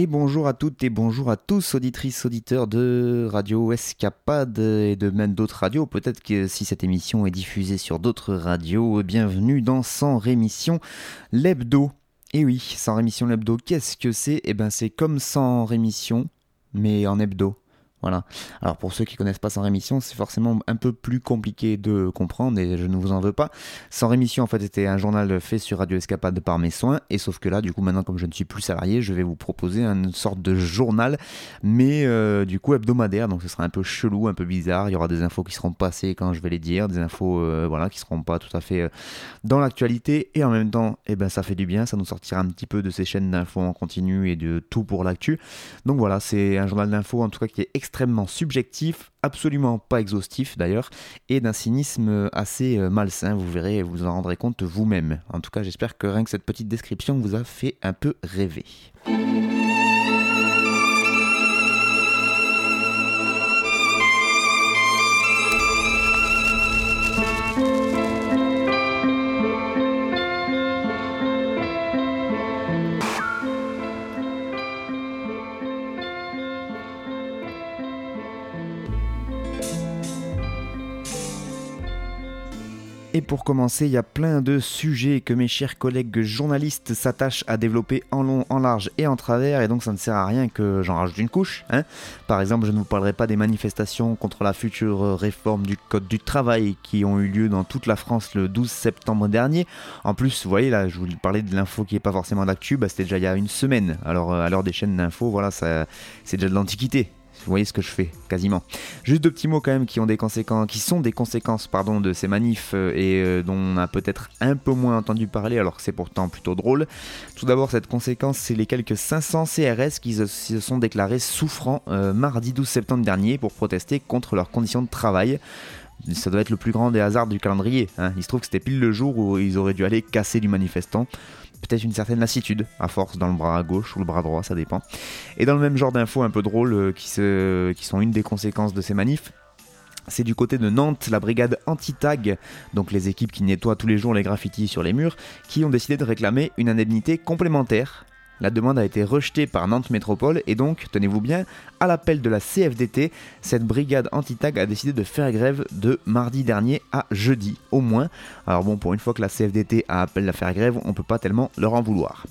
Et bonjour à toutes et bonjour à tous, auditrices, auditeurs de Radio Escapade et de même d'autres radios. Peut-être que si cette émission est diffusée sur d'autres radios, bienvenue dans Sans Rémission, l'hebdo. Et oui, Sans Rémission, l'hebdo, qu'est-ce que c'est? Eh ben c'est comme Sans Rémission, mais en hebdo. Voilà. Alors pour ceux qui connaissent pas Sans Rémission, c'est forcément un peu plus compliqué de comprendre et je ne vous en veux pas. Sans Rémission en fait était un journal fait sur Radio Escapade par mes soins et sauf que là du coup maintenant comme je ne suis plus salarié, je vais vous proposer une sorte de journal mais euh, du coup hebdomadaire donc ce sera un peu chelou, un peu bizarre. Il y aura des infos qui seront passées quand je vais les dire, des infos euh, voilà qui seront pas tout à fait euh, dans l'actualité et en même temps eh ben ça fait du bien, ça nous sortira un petit peu de ces chaînes d'infos en continu et de tout pour l'actu. Donc voilà, c'est un journal d'infos en tout cas qui est extrêmement subjectif, absolument pas exhaustif d'ailleurs, et d'un cynisme assez euh, malsain, vous verrez, vous en rendrez compte vous-même. En tout cas, j'espère que rien que cette petite description vous a fait un peu rêver. Et pour commencer, il y a plein de sujets que mes chers collègues journalistes s'attachent à développer en long, en large et en travers, et donc ça ne sert à rien que j'en rajoute une couche. Hein. Par exemple, je ne vous parlerai pas des manifestations contre la future réforme du Code du travail qui ont eu lieu dans toute la France le 12 septembre dernier. En plus, vous voyez là, je vous parlais de l'info qui n'est pas forcément d'actu, bah, c'était déjà il y a une semaine. Alors euh, à l'heure des chaînes d'infos, voilà, c'est déjà de l'antiquité. Vous voyez ce que je fais, quasiment. Juste deux petits mots quand même qui ont des conséquences, qui sont des conséquences, pardon, de ces manifs euh, et euh, dont on a peut-être un peu moins entendu parler, alors que c'est pourtant plutôt drôle. Tout d'abord, cette conséquence, c'est les quelques 500 CRS qui se, sont déclarés souffrants euh, mardi 12 septembre dernier pour protester contre leurs conditions de travail. Ça doit être le plus grand des hasards du calendrier. hein. Il se trouve que c'était pile le jour où ils auraient dû aller casser du manifestant peut-être une certaine lassitude, à force, dans le bras gauche ou le bras droit, ça dépend. Et dans le même genre d'infos un peu drôles euh, qui, qui sont une des conséquences de ces manifs, c'est du côté de Nantes, la brigade anti-tag, donc les équipes qui nettoient tous les jours les graffitis sur les murs, qui ont décidé de réclamer une indemnité complémentaire. La demande a été rejetée par Nantes Métropole et donc, tenez-vous bien, à l'appel de la CFDT, cette brigade anti-tag a décidé de faire grève de mardi dernier à jeudi, au moins. Alors bon, pour une fois que la CFDT a appelé à faire grève, on peut pas tellement leur en vouloir.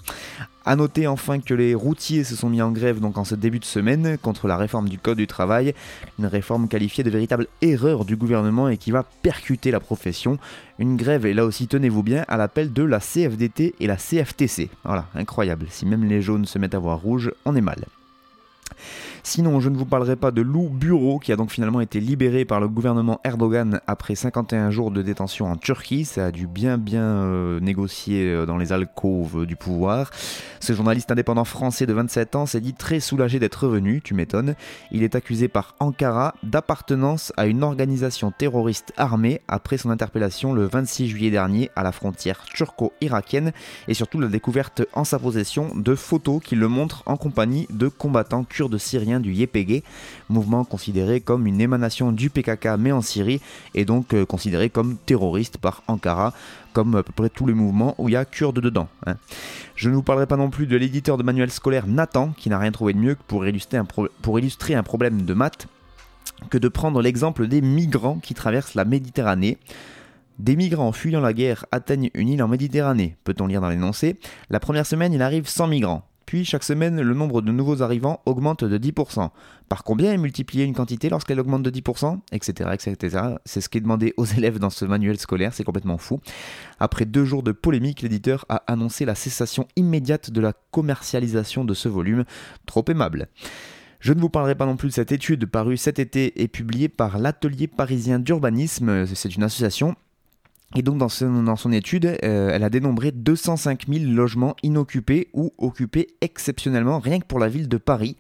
A noter enfin que les routiers se sont mis en grève donc en ce début de semaine contre la réforme du code du travail, une réforme qualifiée de véritable erreur du gouvernement et qui va percuter la profession. Une grève et là aussi tenez-vous bien à l'appel de la CFDT et la CFTC. Voilà, incroyable. Si même les jaunes se mettent à voir rouge, on est mal. Sinon, je ne vous parlerai pas de Lou Bureau, qui a donc finalement été libéré par le gouvernement Erdogan après 51 jours de détention en Turquie. Ça a dû bien bien euh, négocier euh, dans les alcôves du pouvoir. Ce journaliste indépendant français de 27 ans s'est dit très soulagé d'être revenu, tu m'étonnes. Il est accusé par Ankara d'appartenance à une organisation terroriste armée après son interpellation le 26 juillet dernier à la frontière turco-irakienne et surtout la découverte en sa possession de photos qui le montrent en compagnie de combattants kurdes syriens du YPG, mouvement considéré comme une émanation du PKK mais en Syrie et donc euh, considéré comme terroriste par Ankara, comme à peu près tous les mouvements où il y a Kurdes dedans. hein. Je ne vous parlerai pas non plus de l'éditeur de manuels scolaires Nathan, qui n'a rien trouvé de mieux que pour illustrer un, pour illustrer un problème de maths que de prendre l'exemple des migrants qui traversent la Méditerranée. Des migrants fuyant la guerre atteignent une île en Méditerranée, peut-on lire dans l'énoncé. La première semaine, il arrive 100 migrants. Puis chaque semaine, le nombre de nouveaux arrivants augmente de 10%. Par combien est multipliée une quantité lorsqu'elle augmente de 10% Etc. etc. C'est ce qui est demandé aux élèves dans ce manuel scolaire, c'est complètement fou. Après deux jours de polémique, l'éditeur a annoncé la cessation immédiate de la commercialisation de ce volume, trop aimable. Je ne vous parlerai pas non plus de cette étude parue cet été et publiée par l'Atelier parisien d'urbanisme, c'est une association Et donc dans, son étude, elle a dénombré 205 000 logements inoccupés ou occupés exceptionnellement rien que pour la ville de Paris.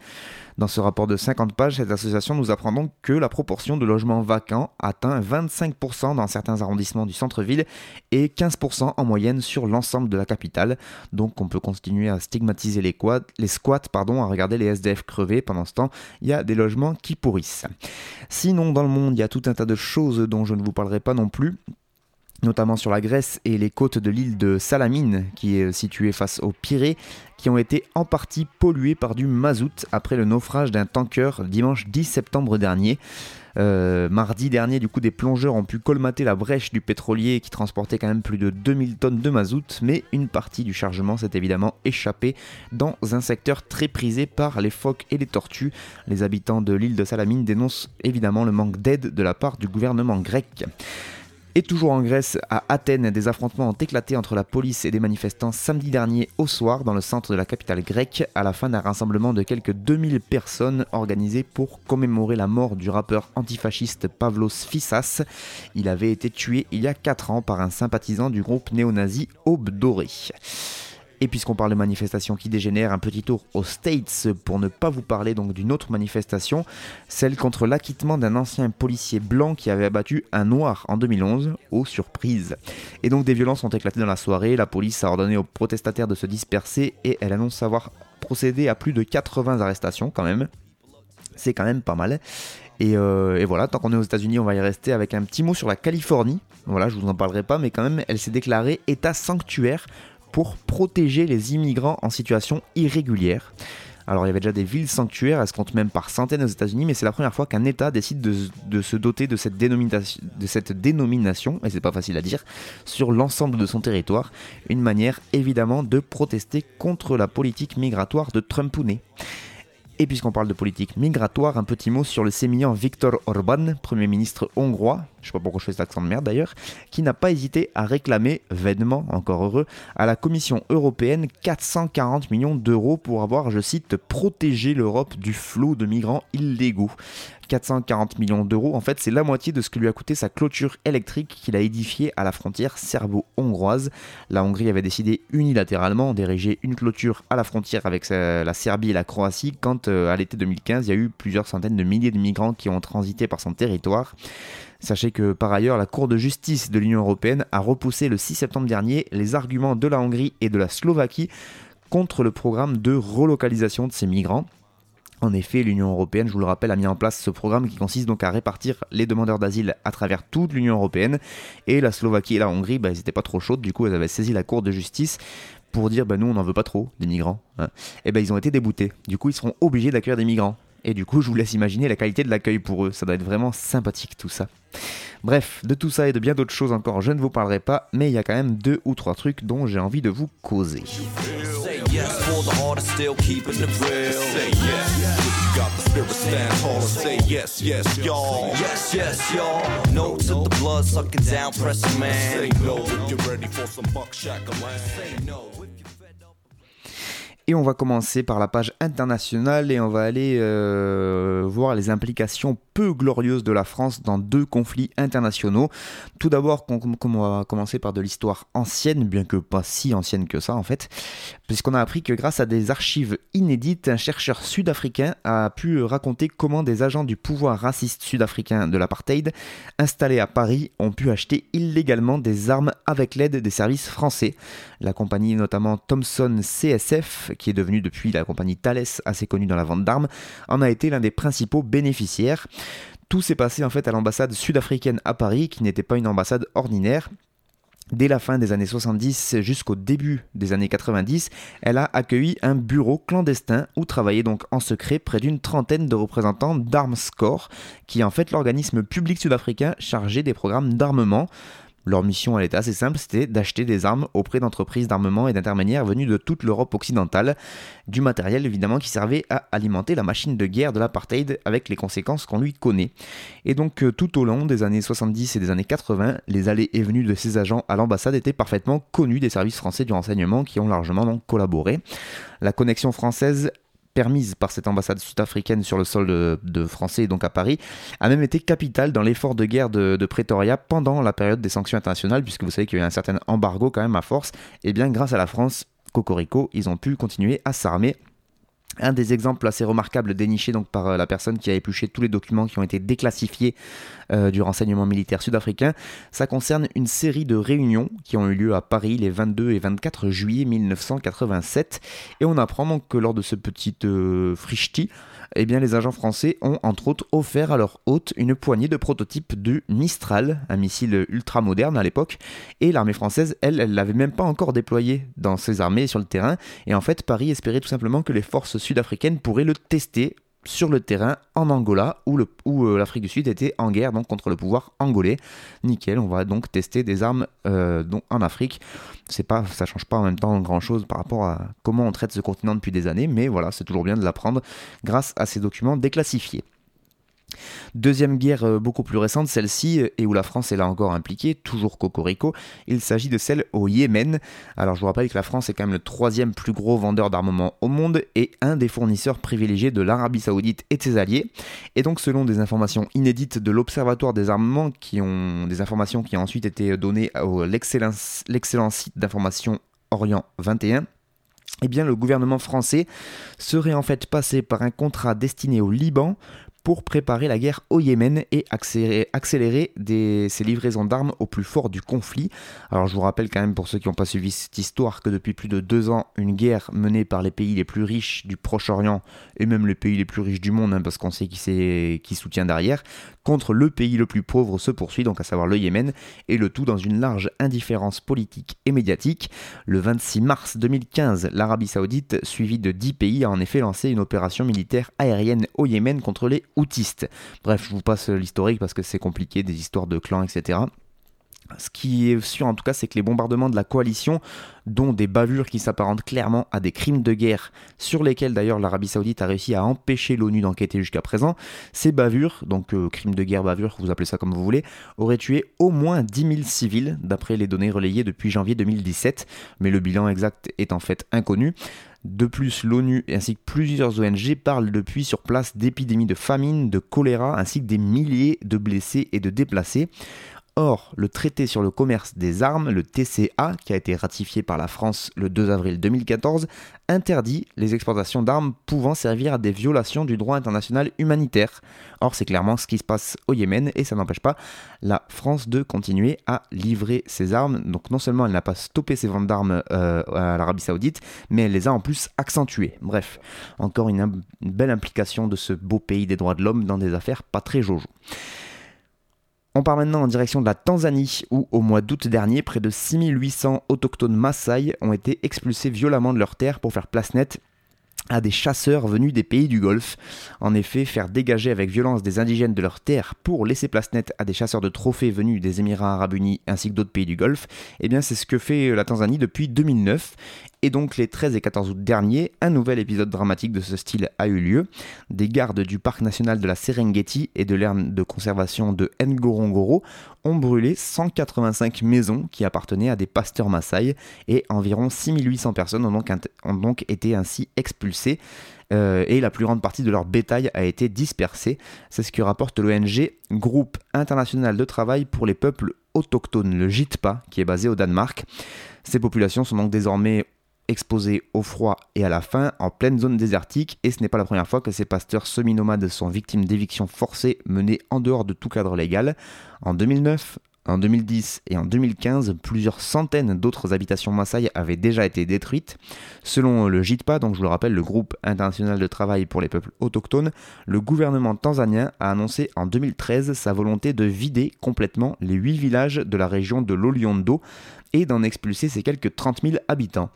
Dans ce rapport de 50 pages, cette association nous apprend donc que la proportion de logements vacants atteint 25% dans certains arrondissements du centre-ville et 15% en moyenne sur l'ensemble de la capitale. Donc on peut continuer à stigmatiser les, les squats, pardon, à regarder les SDF crever. Pendant ce temps, il y a des logements qui pourrissent. Sinon, dans le monde, il y a tout un tas de choses dont je ne vous parlerai pas non plus notamment sur la Grèce et les côtes de l'île de Salamine, qui est située face aux Pirée, qui ont été en partie polluées par du mazout après le naufrage d'un tanker dimanche 10 septembre dernier. Euh, mardi dernier, du coup, des plongeurs ont pu colmater la brèche du pétrolier qui transportait quand même plus de 2000 tonnes de mazout, mais une partie du chargement s'est évidemment échappée dans un secteur très prisé par les phoques et les tortues. Les habitants de l'île de Salamine dénoncent évidemment le manque d'aide de la part du gouvernement grec. Et toujours en Grèce, à Athènes, des affrontements ont éclaté entre la police et des manifestants samedi dernier au soir dans le centre de la capitale grecque, à la fin d'un rassemblement de quelques 2000 personnes organisé pour commémorer la mort du rappeur antifasciste Pavlos Fissas. Il avait été tué il y a 4 ans par un sympathisant du groupe néo-nazi Aube Dorée. Et puisqu'on parle de manifestations qui dégénèrent, un petit tour aux States pour ne pas vous parler donc d'une autre manifestation, celle contre l'acquittement d'un ancien policier blanc qui avait abattu un noir en 2011, aux surprises. Et donc des violences ont éclaté dans la soirée, la police a ordonné aux protestataires de se disperser et elle annonce avoir procédé à plus de 80 arrestations quand même. C'est quand même pas mal. Et, euh, et, voilà, tant qu'on est aux États-Unis, on va y rester avec un petit mot sur la Californie. Voilà, je vous en parlerai pas, mais quand même, elle s'est déclarée État sanctuaire pour protéger les immigrants en situation irrégulière. Alors il y avait déjà des villes sanctuaires, elles se comptent même par centaines aux États-Unis, mais c'est la première fois qu'un État décide de, se doter de cette, dénomination, de cette dénomination, et c'est pas facile à dire, sur l'ensemble de son territoire. Une manière évidemment de protester contre la politique migratoire de Trumpounet. Et puisqu'on parle de politique migratoire, un petit mot sur le sémillant Viktor Orban, Premier ministre hongrois, je sais pas pourquoi je fais cet accent de merde d'ailleurs, qui n'a pas hésité à réclamer, vainement, encore heureux, à la Commission européenne 440 millions d'euros pour avoir, je cite, protégé l'Europe du flot de migrants illégaux. 440 millions d'euros, en fait c'est la moitié de ce que lui a coûté sa clôture électrique qu'il a édifiée à la frontière serbo-hongroise. La Hongrie avait décidé unilatéralement d'ériger une clôture à la frontière avec la Serbie et la Croatie quand euh, à l'été 2015 il y a eu plusieurs centaines de milliers de migrants qui ont transité par son territoire. Sachez que par ailleurs, la Cour de justice de l'Union européenne a repoussé le 6 septembre dernier les arguments de la Hongrie et de la Slovaquie contre le programme de relocalisation de ces migrants. En effet, l'Union européenne, je vous le rappelle, a mis en place ce programme qui consiste donc à répartir les demandeurs d'asile à travers toute l'Union européenne. Et la Slovaquie et la Hongrie, bah, n'étaient pas trop chaudes, du coup elles avaient saisi la Cour de justice pour dire bah, nous on n'en veut pas trop des migrants. Hein. Et ben ils ont été déboutés. Du coup ils seront obligés d'accueillir des migrants. Et du coup je vous laisse imaginer la qualité de l'accueil pour eux. Ça doit être vraiment sympathique tout ça. Bref, de tout ça et de bien d'autres choses encore, je ne vous parlerai pas, mais il y a quand même deux ou trois trucs dont j'ai envie de vous causer. Et on va commencer par la page internationale et on va aller euh, voir les implications peu glorieuses de la France dans deux conflits internationaux. Tout d'abord, on, va commencer par de l'histoire ancienne, bien que pas si ancienne que ça en fait, puisqu'on a appris que grâce à des archives inédites, un chercheur sud-africain a pu raconter comment des agents du pouvoir raciste sud-africain de l'apartheid, installés à Paris, ont pu acheter illégalement des armes avec l'aide des services français. La compagnie notamment Thomson CSF, qui est devenue depuis la compagnie Thales assez connue dans la vente d'armes, en a été l'un des principaux bénéficiaires. Tout s'est passé en fait à l'ambassade sud-africaine à Paris, qui n'était pas une ambassade ordinaire. Dès la fin des années 70 jusqu'au début des années 90, elle a accueilli un bureau clandestin où travaillaient donc en secret près d'une trentaine de représentants d'Armscore, qui est en fait l'organisme public sud-africain chargé des programmes d'armement. Leur mission, elle était assez simple, c'était d'acheter des armes auprès d'entreprises d'armement et d'intermédiaires venus de toute l'Europe occidentale, du matériel évidemment qui servait à alimenter la machine de guerre de l'apartheid avec les conséquences qu'on lui connaît. Et donc euh, tout au long des années 70 et des années 80, les allées et venues de ces agents à l'ambassade étaient parfaitement connus des services français du renseignement qui ont largement collaboré. La connexion française permise par cette ambassade sud-africaine sur le sol de, français, donc à Paris, a même été capitale dans l'effort de guerre de, de Pretoria pendant la période des sanctions internationales, puisque vous savez qu'il y a un certain embargo quand même à force. Et bien grâce à la France, Cocorico, ils ont pu continuer à s'armer un des exemples assez remarquables dénichés donc par euh, la personne qui a épluché tous les documents qui ont été déclassifiés euh, du renseignement militaire sud-africain, ça concerne une série de réunions qui ont eu lieu à Paris les 22 et 24 juillet 1987. Et on apprend donc que lors de ce petit euh, frichti, eh bien, les agents français ont entre autres offert à leur hôte une poignée de prototypes du Mistral, un missile ultra moderne à l'époque, et l'armée française, elle, elle l'avait même pas encore déployé dans ses armées sur le terrain, et en fait Paris espérait tout simplement que les forces sud-africaines pourraient le tester sur le terrain en Angola où, euh, l'Afrique du Sud était en guerre donc contre le pouvoir angolais. Nickel, on va donc tester des armes euh, en Afrique. C'est pas, ça change pas en même temps grand chose par rapport à comment on traite ce continent depuis des années, mais voilà, c'est toujours bien de l'apprendre grâce à ces documents déclassifiés. Deuxième guerre euh, beaucoup plus récente, celle-ci, euh, et où la France est là encore impliquée, toujours Cocorico, il s'agit de celle au Yémen. Alors je vous rappelle que la France est quand même le troisième plus gros vendeur d'armement au monde et un des fournisseurs privilégiés de l'Arabie Saoudite et de ses alliés. Et donc selon des informations inédites de l'Observatoire des armements, qui ont des informations qui ont ensuite été données à l'excellent site d'information Orient 21, eh bien, le gouvernement français serait en fait passé par un contrat destiné au Liban pour préparer la guerre au Yémen et accélérer, ses livraisons d'armes au plus fort du conflit. Alors je vous rappelle quand même pour ceux qui n'ont pas suivi cette histoire que depuis plus de deux ans, une guerre menée par les pays les plus riches du Proche-Orient et même les pays les plus riches du monde, hein, parce qu'on sait qui, qui soutient derrière, contre le pays le plus pauvre se poursuit, donc à savoir le Yémen, et le tout dans une large indifférence politique et médiatique. Le 26 mars 2015, l'Arabie Saoudite, suivie de dix pays, a en effet lancé une opération militaire aérienne au Yémen contre les Bref, je vous passe l'historique parce que c'est compliqué, des histoires de clans, etc. Ce qui est sûr en tout cas, c'est que les bombardements de la coalition, dont des bavures qui s'apparentent clairement à des crimes de guerre, sur lesquels d'ailleurs l'Arabie Saoudite a réussi à empêcher l'ONU d'enquêter jusqu'à présent, ces bavures, donc euh, crimes de guerre, bavures, vous appelez ça comme vous voulez, auraient tué au moins 10 000 civils, d'après les données relayées depuis janvier 2017, mais le bilan exact est en fait inconnu. De plus, l'ONU ainsi que plusieurs ONG parlent depuis sur place d'épidémies de famine, de choléra, ainsi que des milliers de blessés et de déplacés. Or, le traité sur le commerce des armes, le TCA, qui a été ratifié par la France le 2 avril 2014, interdit les exportations d'armes pouvant servir à des violations du droit international humanitaire. Or, c'est clairement ce qui se passe au Yémen et ça n'empêche pas la France de continuer à livrer ses armes. Donc, non seulement elle n'a pas stoppé ses ventes d'armes euh, à l'Arabie Saoudite, mais elle les a en plus accentuées. Bref, encore une, belle implication de ce beau pays des droits de l'homme dans des affaires pas très jojo. On part maintenant en direction de la Tanzanie, où au mois d'août dernier, près de 6800 autochtones Maasai ont été expulsés violemment de leurs terres pour faire place nette à des chasseurs venus des pays du Golfe. En effet, faire dégager avec violence des indigènes de leurs terres pour laisser place nette à des chasseurs de trophées venus des Émirats arabes unis ainsi que d'autres pays du Golfe, eh bien c'est ce que fait la Tanzanie depuis 2009. Et donc les 13 et 14 août dernier, un nouvel épisode dramatique de ce style a eu lieu. Des gardes du parc national de la Serengeti et de l'aire de conservation de Ngorongoro ont brûlé 185 maisons qui appartenaient à des pasteurs Maasai et environ 6800 personnes ont donc, ont donc été ainsi expulsées. Euh, et la plus grande partie de leur bétail a été dispersée. C'est ce que rapporte l'ONG Groupe international de travail pour les peuples autochtones, le JITPA, qui est basé au Danemark. Ces populations sont donc désormais exposés au froid et à la faim en pleine zone désertique et ce n'est pas la première fois que ces pasteurs semi-nomades sont victimes d'évictions forcées menées en dehors de tout cadre légal. En 2009, en 2010 et en 2015, plusieurs centaines d'autres habitations Maasai avaient déjà été détruites. Selon le JITPA, donc je le rappelle, le groupe international de travail pour les peuples autochtones, le gouvernement tanzanien a annoncé en 2013 sa volonté de vider complètement les 8 villages de la région de l'Oliondo et d'en expulser ses quelques 30 000 habitants.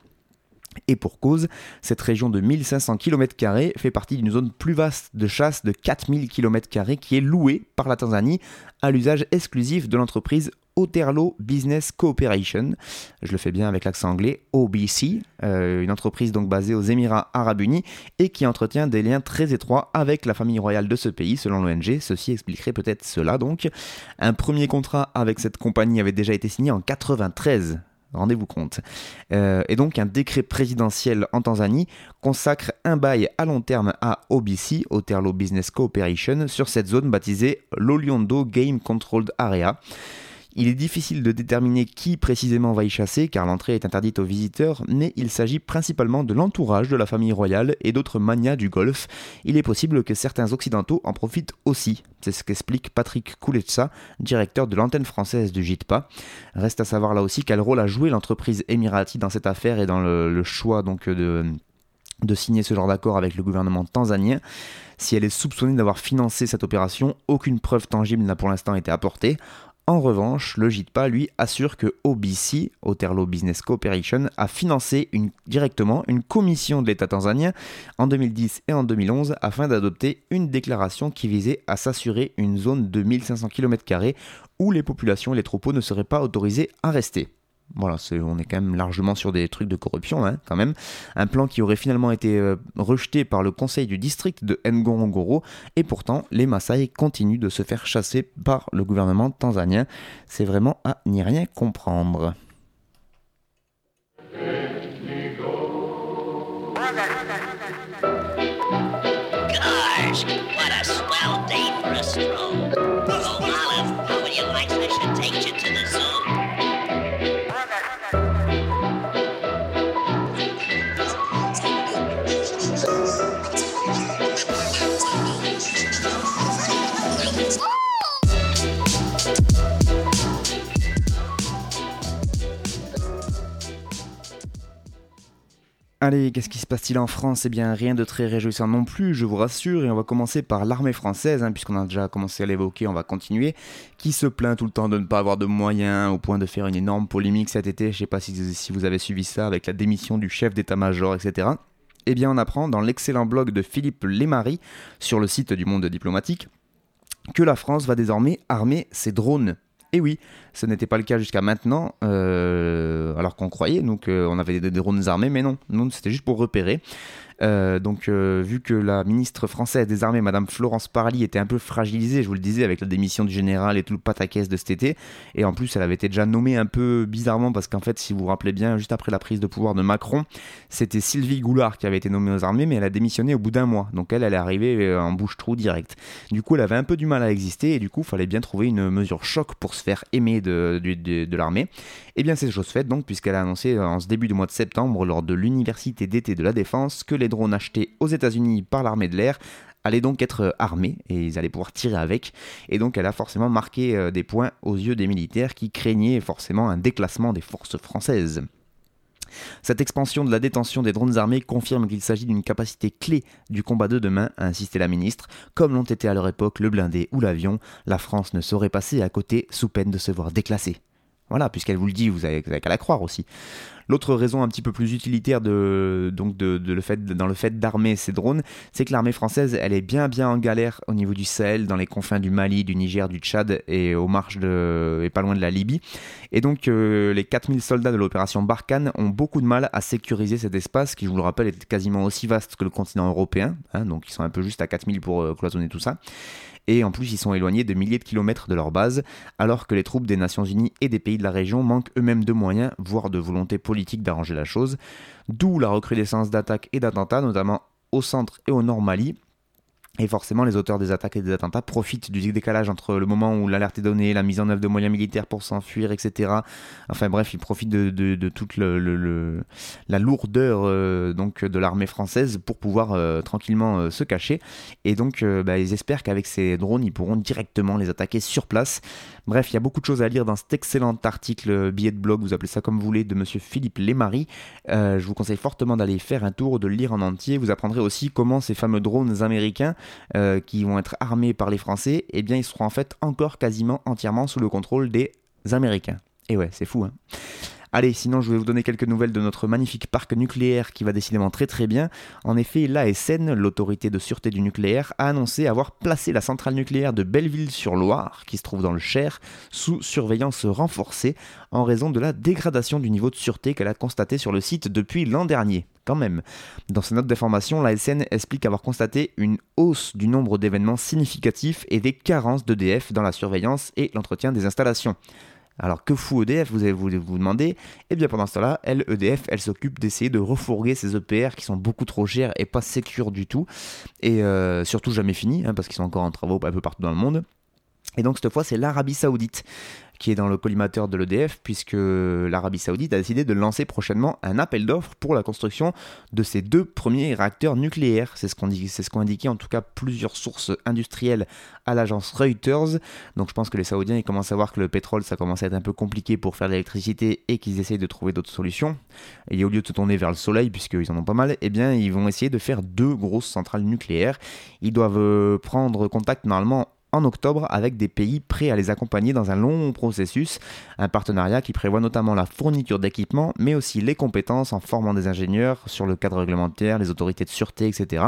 Et pour cause, cette région de 1500 km fait partie d'une zone plus vaste de chasse de 4000 km qui est louée par la Tanzanie à l'usage exclusif de l'entreprise Oterlo Business Cooperation, je le fais bien avec l'accent anglais, OBC, euh, une entreprise donc basée aux Émirats Arabes Unis et qui entretient des liens très étroits avec la famille royale de ce pays selon l'ONG. Ceci expliquerait peut-être cela donc. Un premier contrat avec cette compagnie avait déjà été signé en 93 rendez-vous compte. Euh, et donc un décret présidentiel en Tanzanie consacre un bail à long terme à OBC, Oterlo Business Cooperation, sur cette zone baptisée l'Oliondo Game Controlled Area. Il est difficile de déterminer qui précisément va y chasser car l'entrée est interdite aux visiteurs, mais il s'agit principalement de l'entourage de la famille royale et d'autres manias du golf. Il est possible que certains occidentaux en profitent aussi. C'est ce qu'explique Patrick Kouletsa, directeur de l'antenne française du JITPA. Reste à savoir là aussi quel rôle a joué l'entreprise émirati dans cette affaire et dans le, choix donc de signer ce genre d'accord avec le gouvernement tanzanien. Si elle est soupçonnée d'avoir financé cette opération, aucune preuve tangible n'a pour l'instant été apportée. En revanche, le JITPA lui assure que OBC, Oterlo Business Cooperation, a financé directement une commission de l'État tanzanien en 2010 et en 2011 afin d'adopter une déclaration qui visait à s'assurer une zone de 1500 km où les populations et les troupeaux ne seraient pas autorisés à rester. Voilà, on est quand même largement sur des trucs de corruption, hein, quand même. Un plan qui aurait finalement été euh, rejeté par le conseil du district de Ngorongoro, et pourtant les Maasai continuent de se faire chasser par le gouvernement tanzanien. C'est vraiment à n'y rien comprendre. Allez, qu'est-ce qui se passe-t-il en France? Eh bien, rien de très réjouissant non plus, je vous rassure, et on va commencer par l'armée française, hein, puisqu'on a déjà commencé à l'évoquer, on va continuer, qui se plaint tout le temps de ne pas avoir de moyens, au point de faire une énorme polémique cet été, je sais pas si, vous avez suivi ça, avec la démission du chef d'état-major, etc. Eh bien, on apprend dans l'excellent blog de Philippe Lémarie, sur le site du Monde diplomatique, que la France va désormais armer ses drones. Et oui, ce n'était pas le cas jusqu'à maintenant, euh, alors qu'on croyait, donc on avait des, drones armés, mais non, non c'était juste pour repérer. Euh, donc, euh, vu que la ministre française des Armées, Madame Florence Parly, était un peu fragilisée, je vous le disais, avec la démission du général et tout le pataquès de cet été, et en plus, elle avait été déjà nommée un peu bizarrement, parce qu'en fait, si vous vous rappelez bien, juste après la prise de pouvoir de Macron, c'était Sylvie Goulard qui avait été nommée aux armées, mais elle a démissionné au bout d'un mois. Donc, elle, elle est arrivée euh, en bouche-trou direct. Du coup, elle avait un peu du mal à exister, et du coup, il fallait bien trouver une mesure choc pour se faire aimer de, l'armée. Et bien, c'est chose faite, donc, puisqu'elle a annoncé en ce début du mois de septembre, lors de l'université d'été de la Défense, que les drones achetés aux États-Unis par l'armée de l'air allaient donc être armés et ils allaient pouvoir tirer avec. Et donc elle a forcément marqué euh, des points aux yeux des militaires qui craignaient forcément un déclassement des forces françaises. Cette expansion de la détention des drones armés confirme qu'il s'agit d'une capacité clé du combat de demain, a insisté la ministre. Comme l'ont été à leur époque le blindé ou l'avion, la France ne saurait passer à côté sous peine de se voir déclassée. Voilà, puisqu'elle vous le dit, vous avez, qu'à la croire aussi. L'autre raison un petit peu plus utilitaire de, donc de, le fait, dans le fait d'armer ces drones, c'est que l'armée française, elle est bien bien en galère au niveau du Sahel, dans les confins du Mali, du Niger, du Tchad et aux et pas loin de la Libye. Et donc euh, les 4000 soldats de l'opération Barkhane ont beaucoup de mal à sécuriser cet espace qui, je vous le rappelle, est quasiment aussi vaste que le continent européen. Hein, donc ils sont un peu juste à 4000 pour euh, cloisonner tout ça et en plus ils sont éloignés de milliers de kilomètres de leur base, alors que les troupes des Nations Unies et des pays de la région manquent eux-mêmes de moyens, voire de volonté politique d'arranger la chose, d'où la recrudescence d'attaques et d'attentats, notamment au centre et au nord Mali, et forcément, les auteurs des attaques et des attentats profitent du décalage entre le moment où l'alerte est donnée, la mise en œuvre de moyens militaires pour s'enfuir, etc. Enfin bref, ils profitent de, toute le, la lourdeur euh, donc de l'armée française pour pouvoir euh, tranquillement euh, se cacher. Et donc, bah, ils espèrent qu'avec ces drones, ils pourront directement les attaquer sur place. Bref, il y a beaucoup de choses à lire dans cet excellent article billet de blog, vous appelez ça comme vous voulez, de monsieur Philippe Lémarie. je vous conseille fortement d'aller faire un tour, de le lire en entier. Vous apprendrez aussi comment ces fameux drones américains euh, qui vont être armés par les Français, eh bien ils seront en fait encore quasiment entièrement sous le contrôle des Américains. Et ouais, c'est fou, hein. Allez, sinon je vais vous donner quelques nouvelles de notre magnifique parc nucléaire qui va décidément très très bien. En effet, l'ASN, l'autorité de sûreté du nucléaire, a annoncé avoir placé la centrale nucléaire de Belleville-sur-Loire, qui se trouve dans le Cher, sous surveillance renforcée en raison de la dégradation du niveau de sûreté qu'elle a constaté sur le site depuis l'an dernier. Quand même. Dans sa note d'information, l'ASN explique avoir constaté une hausse du nombre d'événements significatifs et des carences d'EDF dans la surveillance et l'entretien des installations. Alors que fout EDF Vous allez vous, vous demander. Eh bien pendant ce temps-là, elle, EDF, elle s'occupe d'essayer de refourguer ces EPR qui sont beaucoup trop chers et pas sécures du tout. Et euh, surtout jamais finis, hein, parce qu'ils sont encore en travaux un peu partout dans le monde. Et donc cette fois, c'est l'Arabie Saoudite qui est dans le collimateur de l'EDF, puisque l'Arabie Saoudite a décidé de lancer prochainement un appel d'offres pour la construction de ses deux premiers réacteurs nucléaires. C'est ce qu'ont ce qu'ont indiqué en tout cas plusieurs sources industrielles à l'agence Reuters. Donc je pense que les Saoudiens ils commencent à voir que le pétrole ça commence à être un peu compliqué pour faire de l'électricité et qu'ils essayent de trouver d'autres solutions. Et au lieu de se tourner vers le soleil, puisqu'ils en ont pas mal, eh bien ils vont essayer de faire deux grosses centrales nucléaires. Ils doivent euh, prendre contact normalement en octobre avec des pays prêts à les accompagner dans un long processus, un partenariat qui prévoit notamment la fourniture d'équipements, mais aussi les compétences en formant des ingénieurs sur le cadre réglementaire, les autorités de sûreté, etc.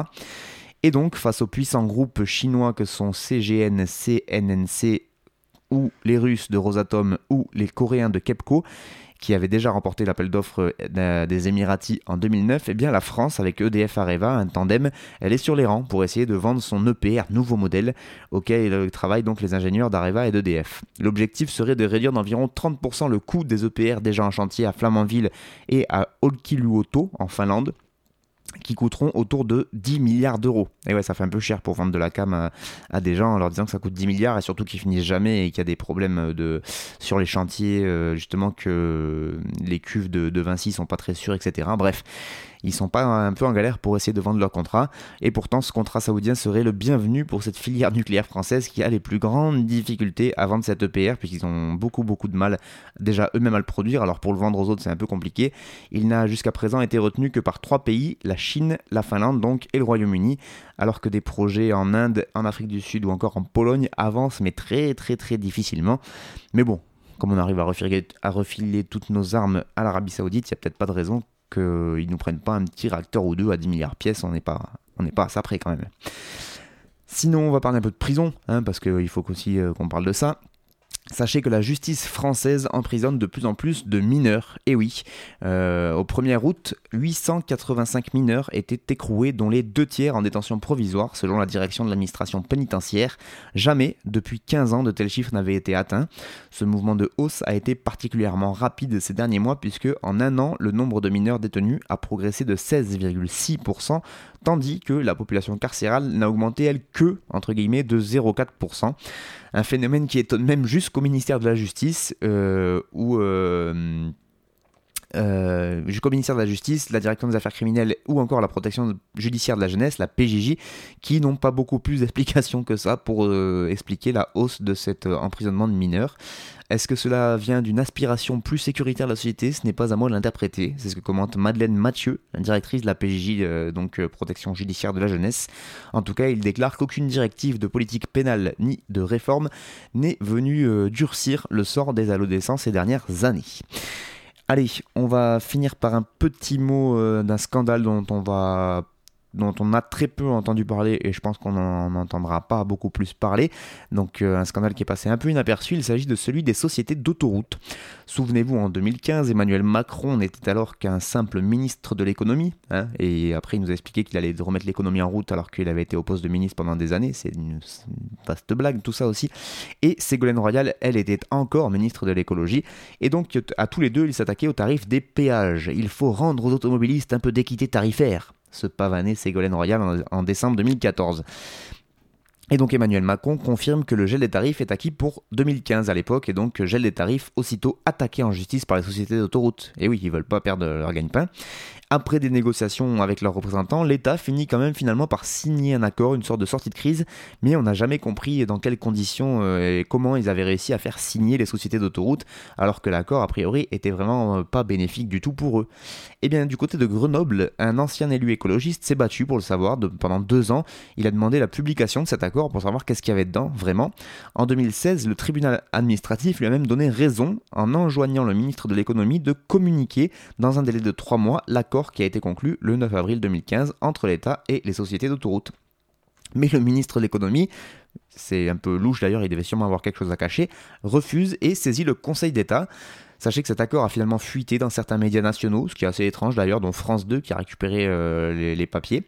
Et donc, face aux puissants groupes chinois que sont CGN, CNNC ou les Russes de Rosatom ou les Coréens de KEPCO, qui avait déjà remporté l'appel d'offres euh, des Émiratis en 2009, eh bien la France, avec EDF Areva, un tandem, elle est sur les rangs pour essayer de vendre son EPR nouveau modèle auquel travaillent donc les ingénieurs d'Areva et d'EDF. L'objectif serait de réduire d'environ 30% le coût des EPR déjà en chantier à Flamanville et à Olkiluoto en Finlande qui coûteront autour de 10 milliards d'euros. Et ouais, ça fait un peu cher pour vendre de la cam à, des gens en leur disant que ça coûte 10 milliards et surtout qu'ils finissent jamais et qu'il y a des problèmes de, sur les chantiers, euh, justement que les cuves de, de Vinci sont pas très sûres, etc. Bref, ils sont pas un peu en galère pour essayer de vendre leur contrat. Et pourtant, ce contrat saoudien serait le bienvenu pour cette filière nucléaire française qui a les plus grandes difficultés à vendre cet EPR, puisqu'ils ont beaucoup, beaucoup de mal déjà eux-mêmes à le produire. Alors pour le vendre aux autres, c'est un peu compliqué. Il n'a jusqu'à présent été retenu que par trois pays, la Chine, la Finlande donc et le Royaume-Uni, alors que des projets en Inde, en Afrique du Sud ou encore en Pologne avancent, mais très, très, très difficilement. Mais bon, comme on arrive à refiler, à refiler toutes nos armes à l'Arabie Saoudite, il n'y a peut-être pas de raison qu'ils nous prennent pas un petit réacteur ou deux à 10 milliards de pièces, on n'est pas, pas à ça près quand même. Sinon, on va parler un peu de prison, hein, parce qu'il faut aussi euh, qu'on parle de ça. Sachez que la justice française emprisonne de plus en plus de mineurs. Et oui, euh, au 1er août, 885 mineurs étaient écroués, dont les deux tiers en détention provisoire, selon la direction de l'administration pénitentiaire. Jamais, depuis 15 ans, de tels chiffres n'avaient été atteints. Ce mouvement de hausse a été particulièrement rapide ces derniers mois, puisque en un an, le nombre de mineurs détenus a progressé de 16,6%, tandis que la population carcérale n'a augmenté, elle, que, entre guillemets, de 0,4%. Un phénomène qui étonne même jusqu'au ministère de la Justice, euh, où... Euh, euh, jusqu'au ministère de la Justice, la Direction des Affaires criminelles ou encore la protection judiciaire de la jeunesse, la PJJ, qui n'ont pas beaucoup plus d'explications que ça pour expliquer la hausse de cet emprisonnement de mineurs. Est-ce que cela vient d'une aspiration plus sécuritaire de la société? Ce n'est pas à moi de l'interpréter. C'est ce que commente Madeleine Mathieu, la directrice de la PJJ, euh, donc euh, protection judiciaire de la jeunesse. En tout cas, il déclare qu'aucune directive de politique pénale ni de réforme n'est venue euh, durcir le sort des adolescents ces dernières années. Allez, on va finir par un petit mot d'un scandale dont on va dont on a très peu entendu parler et je pense qu'on n'en entendra pas beaucoup plus parler. Donc euh, un scandale qui est passé un peu inaperçu, il s'agit de celui des sociétés d'autoroutes. Souvenez-vous, en 2015, Emmanuel Macron n'était alors qu'un simple ministre de l'économie, hein, et après il nous a expliqué qu'il allait remettre l'économie en route alors qu'il avait été au poste de ministre pendant des années, c'est une, vaste blague tout ça aussi. Et Ségolène Royal, elle était encore ministre de l'écologie, et donc à tous les deux, ils s'attaquaient au tarif des péages. Il faut rendre aux automobilistes un peu d'équité tarifaire se pavaner Ségolène Royal en, décembre 2014. Et donc Emmanuel Macron confirme que le gel des tarifs est acquis pour 2015 à l'époque, et donc gel des tarifs aussitôt attaqué en justice par les sociétés d'autoroutes. Et oui, ils veulent pas perdre leur gagne-pain. Après des négociations avec leurs représentants, l'État finit quand même finalement par signer un accord, une sorte de sortie de crise, mais on n'a jamais compris dans quelles conditions euh, et comment ils avaient réussi à faire signer les sociétés d'autoroutes, alors que l'accord a priori était vraiment euh, pas bénéfique du tout pour eux. Et eh bien du côté de Grenoble, un ancien élu écologiste s'est battu pour le savoir pendant deux ans. Il a demandé la publication de cet accord pour savoir qu'est-ce qu'il y avait dedans vraiment. En 2016, le tribunal administratif lui a même donné raison en enjoignant le ministre de l'économie de communiquer dans un délai de trois mois l'accord qui a été conclu le 9 avril 2015 entre l'État et les sociétés d'autoroutes. Mais le ministre de l'économie, c'est un peu louche d'ailleurs, il devait sûrement avoir quelque chose à cacher, refuse et saisit le Conseil d'État. Sachez que cet accord a finalement fuité dans certains médias nationaux, ce qui est assez étrange d'ailleurs, dont France 2 qui a récupéré euh, les, papiers.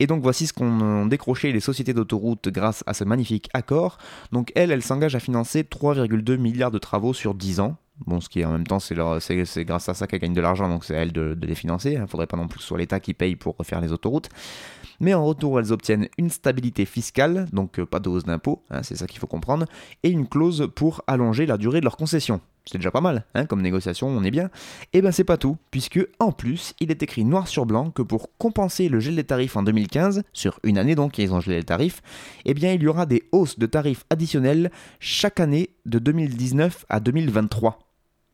Et donc voici ce qu'ont décroché les sociétés d'autoroutes grâce à ce magnifique accord. Donc elle, elle s'engage à financer 3,2 milliards de travaux sur 10 ans, Bon, ce qui en même temps, c'est grâce à ça qu'elles gagnent de l'argent, donc c'est à elles de, les financer. Il ne faudrait pas non plus que ce soit l'État qui paye pour refaire les autoroutes. Mais en retour, elles obtiennent une stabilité fiscale, donc euh, pas de hausse d'impôts, hein, c'est ça qu'il faut comprendre, et une clause pour allonger la durée de leur concession. C'est déjà pas mal, hein, comme négociation, on est bien. Et eh ben c'est pas tout, puisque en plus, il est écrit noir sur blanc que pour compenser le gel des tarifs en 2015, sur une année donc, ils ont gelé les tarifs, eh bien il y aura des hausses de tarifs additionnelles chaque année de 2019 à 2023.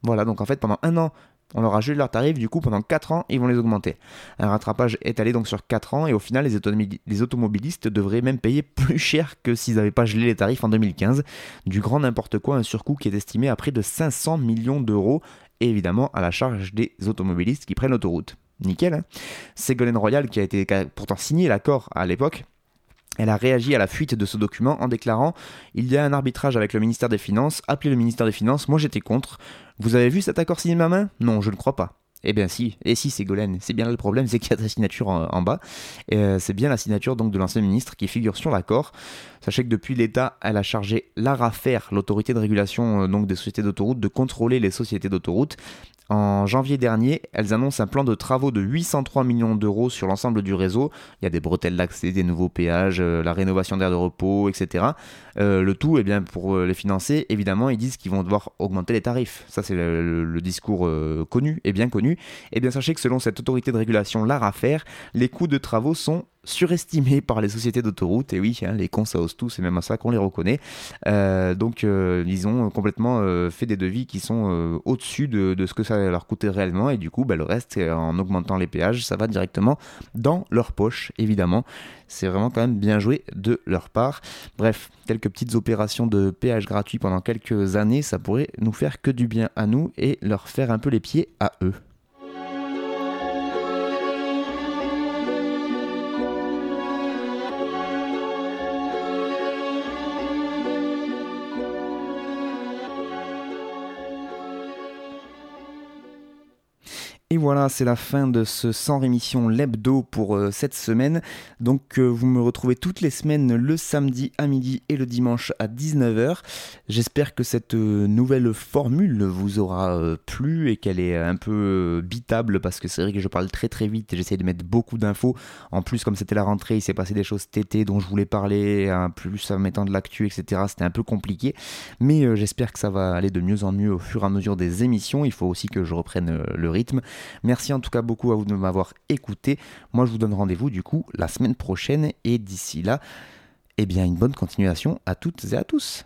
Voilà, donc en fait pendant un an, on leur a gelé leurs tarifs, du coup pendant 4 ans, ils vont les augmenter. Un rattrapage étalé donc sur 4 ans, et au final, les, automobilistes devraient même payer plus cher que s'ils n'avaient pas gelé les tarifs en 2015. Du grand n'importe quoi, un surcoût qui est estimé à près de 500 millions d'euros, évidemment à la charge des automobilistes qui prennent l'autoroute. Nickel, hein Ségolène Royal, qui a été pourtant signé l'accord à l'époque, elle a réagi à la fuite de ce document en déclarant Il y a un arbitrage avec le ministère des Finances, appelez le ministère des Finances, moi j'étais contre. Vous avez vu cet accord signé ma main? Non, je ne crois pas. Eh bien si, et si Ségolène, c'est bien là le problème, c'est qu'il y a ta signature en, bas. Euh, c'est bien la signature donc de l'ancien ministre qui figure sur l'accord. Sachez que depuis l'État, elle a chargé l'ARAFER, l'autorité de régulation euh, donc des sociétés d'autoroutes, de contrôler les sociétés d'autoroutes. En janvier dernier, elles annoncent un plan de travaux de 803 millions d'euros sur l'ensemble du réseau. Il y a des bretelles d'accès, des nouveaux péages, euh, la rénovation d'aires de repos, etc. Euh, le tout, eh bien, pour euh, les financer, évidemment, ils disent qu'ils vont devoir augmenter les tarifs. Ça, c'est le, discours connu et bien connu. Eh bien, sachez que selon cette autorité de régulation, l'ARAFER, les coûts de travaux sont surestimés par les sociétés d'autoroutes. Et oui, hein, les cons, ça ose tout, c'est même à ça qu'on les reconnaît. Euh, donc, euh, ils ont complètement euh, fait des devis qui sont au-dessus de, ce que ça leur coûtait réellement. Et du coup, bah, le reste, en augmentant les péages, ça va directement dans leur poche, évidemment. C'est vraiment quand même bien joué de leur part. Bref, quelques petites opérations de péage gratuit pendant quelques années, ça pourrait nous faire que du bien à nous et leur faire un peu les pieds à eux. Et voilà, c'est la fin de ce sans rémission l'hebdo pour euh, cette semaine. Donc euh, vous me retrouvez toutes les semaines le samedi à midi et le dimanche à 19h. J'espère que cette euh, nouvelle formule vous aura plu et qu'elle est un peu bitable parce que c'est vrai que je parle très très vite et j'essaie de mettre beaucoup d'infos. En plus, comme c'était la rentrée, il s'est passé des choses été dont je voulais parler, hein, plus en mettant de l'actu, etc. C'était un peu compliqué. Mais j'espère que ça va aller de mieux en mieux au fur et à mesure des émissions. Il faut aussi que je reprenne le rythme. Merci en tout cas beaucoup à vous de m'avoir écouté. Moi je vous donne rendez-vous du coup la semaine prochaine et d'ici là, eh bien une bonne continuation à toutes et à tous.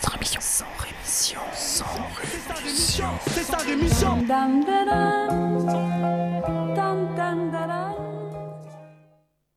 Sans rémission, sans rémission, sans rémission. C'est rémission.